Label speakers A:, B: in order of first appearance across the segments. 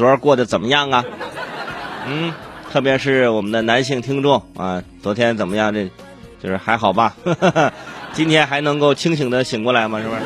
A: 昨儿过得怎么样啊？嗯，特别是我们的男性听众啊，昨天怎么样？这就是还好吧？今天还能够清醒的醒过来吗？是不是？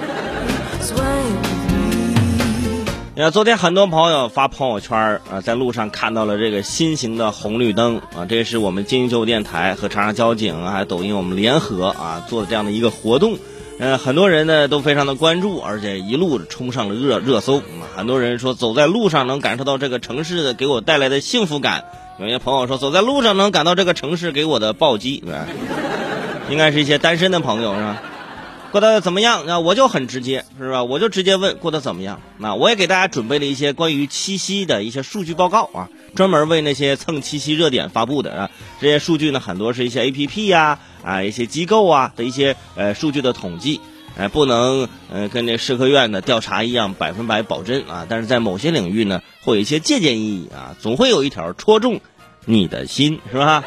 A: 你看，昨天很多朋友发朋友圈啊，在路上看到了这个新型的红绿灯啊，这是我们金秀电台和长沙交警还有抖音我们联合啊做的这样的一个活动。呃，很多人呢都非常的关注，而且一路冲上了热热搜。很多人说走在路上能感受到这个城市的给我带来的幸福感。有些朋友说走在路上能感到这个城市给我的暴击。应该是一些单身的朋友是吧？过得怎么样？那我就很直接是吧？我就直接问过得怎么样？那我也给大家准备了一些关于七夕的一些数据报告啊，专门为那些蹭七夕热点发布的啊。这些数据呢，很多是一些 A P P 呀。啊，一些机构啊的一些呃数据的统计，哎，不能呃跟这社科院的调查一样百分百保真啊，但是在某些领域呢，会有一些借鉴意义啊，总会有一条戳中你的心，是吧？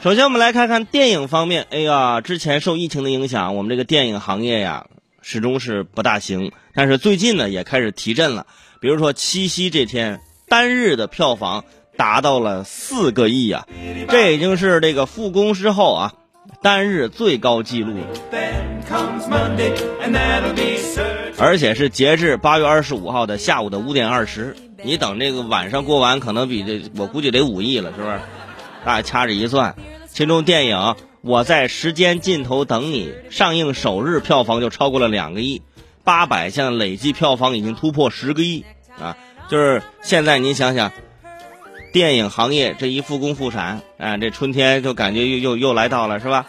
A: 首先，我们来看看电影方面。哎呀，之前受疫情的影响，我们这个电影行业呀，始终是不大行。但是最近呢，也开始提振了。比如说七夕这天，单日的票房达到了四个亿啊，这已经是这个复工之后啊。单日最高纪录，而且是截至八月二十五号的下午的五点二十。你等这个晚上过完，可能比这我估计得五亿了，是不是？大家掐指一算，其中电影《我在时间尽头等你》上映首日票房就超过了两个亿，八百项累计票房已经突破十个亿啊！就是现在您想想。电影行业这一复工复产，啊，这春天就感觉又又又来到了，是吧？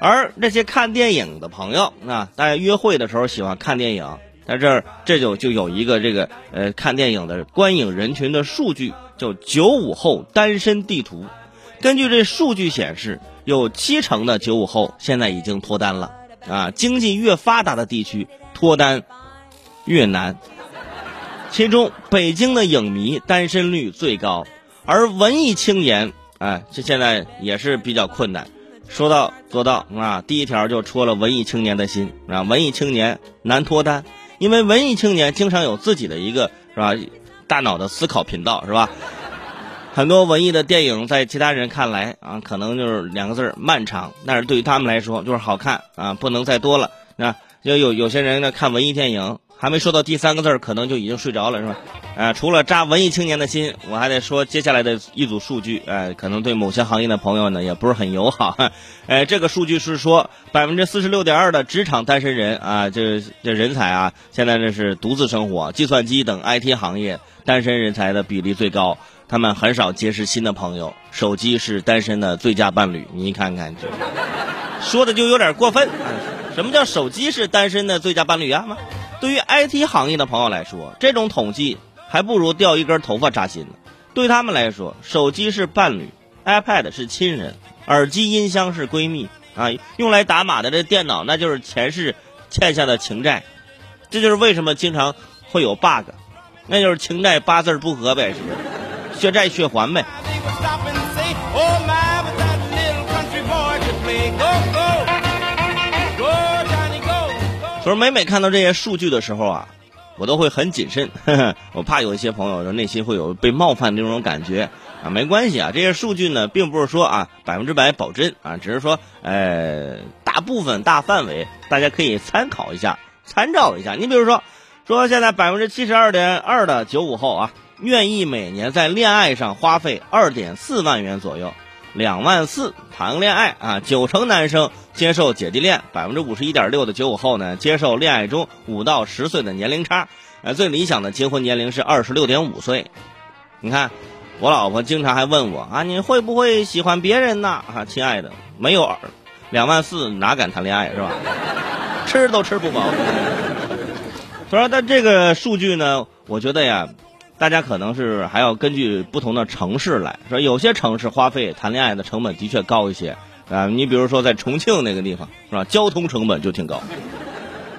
A: 而那些看电影的朋友，啊，大家约会的时候喜欢看电影，在这儿这就就有一个这个呃看电影的观影人群的数据，叫九五后单身地图。根据这数据显示，有七成的九五后现在已经脱单了，啊，经济越发达的地区脱单越难。其中，北京的影迷单身率最高，而文艺青年，哎，这现在也是比较困难。说到做到啊，第一条就戳了文艺青年的心啊，文艺青年难脱单，因为文艺青年经常有自己的一个是吧，大脑的思考频道是吧？很多文艺的电影在其他人看来啊，可能就是两个字儿漫长，但是对于他们来说就是好看啊，不能再多了。那就有有些人呢看文艺电影。还没说到第三个字儿，可能就已经睡着了，是吧？啊，除了扎文艺青年的心，我还得说接下来的一组数据，哎，可能对某些行业的朋友呢也不是很友好。哎，这个数据是说，百分之四十六点二的职场单身人啊，这这人才啊，现在这是独自生活，计算机等 IT 行业单身人才的比例最高，他们很少结识新的朋友，手机是单身的最佳伴侣。你看看，这说的就有点过分。什么叫手机是单身的最佳伴侣啊？对于 IT 行业的朋友来说，这种统计还不如掉一根头发扎心呢。对他们来说，手机是伴侣，iPad 是亲人，耳机音箱是闺蜜啊，用来打码的这电脑那就是前世欠下的情债。这就是为什么经常会有 bug，那就是情债八字不合呗，是不是？血债血还呗。所以每每看到这些数据的时候啊，我都会很谨慎，呵 呵我怕有一些朋友的内心会有被冒犯的那种感觉啊。没关系啊，这些数据呢，并不是说啊百分之百保真啊，只是说呃大部分大范围大家可以参考一下、参照一下。你比如说，说现在百分之七十二点二的九五后啊，愿意每年在恋爱上花费二点四万元左右。两万四谈恋爱啊，九成男生接受姐弟恋，百分之五十一点六的九五后呢接受恋爱中五到十岁的年龄差，呃，最理想的结婚年龄是二十六点五岁。你看，我老婆经常还问我啊，你会不会喜欢别人呢？啊，亲爱的，没有两万四哪敢谈恋爱是吧？吃都吃不饱。所以说，但这个数据呢，我觉得呀。大家可能是还要根据不同的城市来说，有些城市花费谈恋爱的成本的确高一些啊。你比如说在重庆那个地方是吧，交通成本就挺高，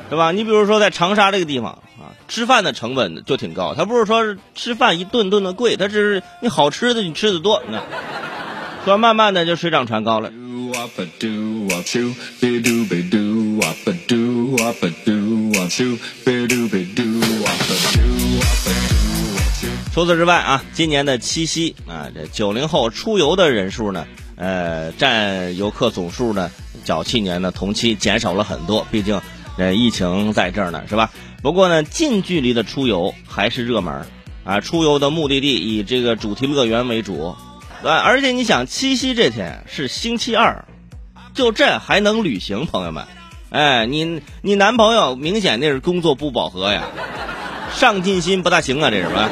A: 对吧？你比如说在长沙这个地方啊，吃饭的成本就挺高。他不是说吃饭一顿顿的贵，他只是你好吃的你吃的多，那，所以慢慢的就水涨船高了。除此之外啊，今年的七夕啊，这九零后出游的人数呢，呃，占游客总数呢，较去年的同期减少了很多。毕竟，呃，疫情在这儿呢，是吧？不过呢，近距离的出游还是热门啊。出游的目的地以这个主题乐园为主，对，而且你想，七夕这天是星期二，就这还能旅行，朋友们？哎，你你男朋友明显那是工作不饱和呀，上进心不大行啊，这是吧？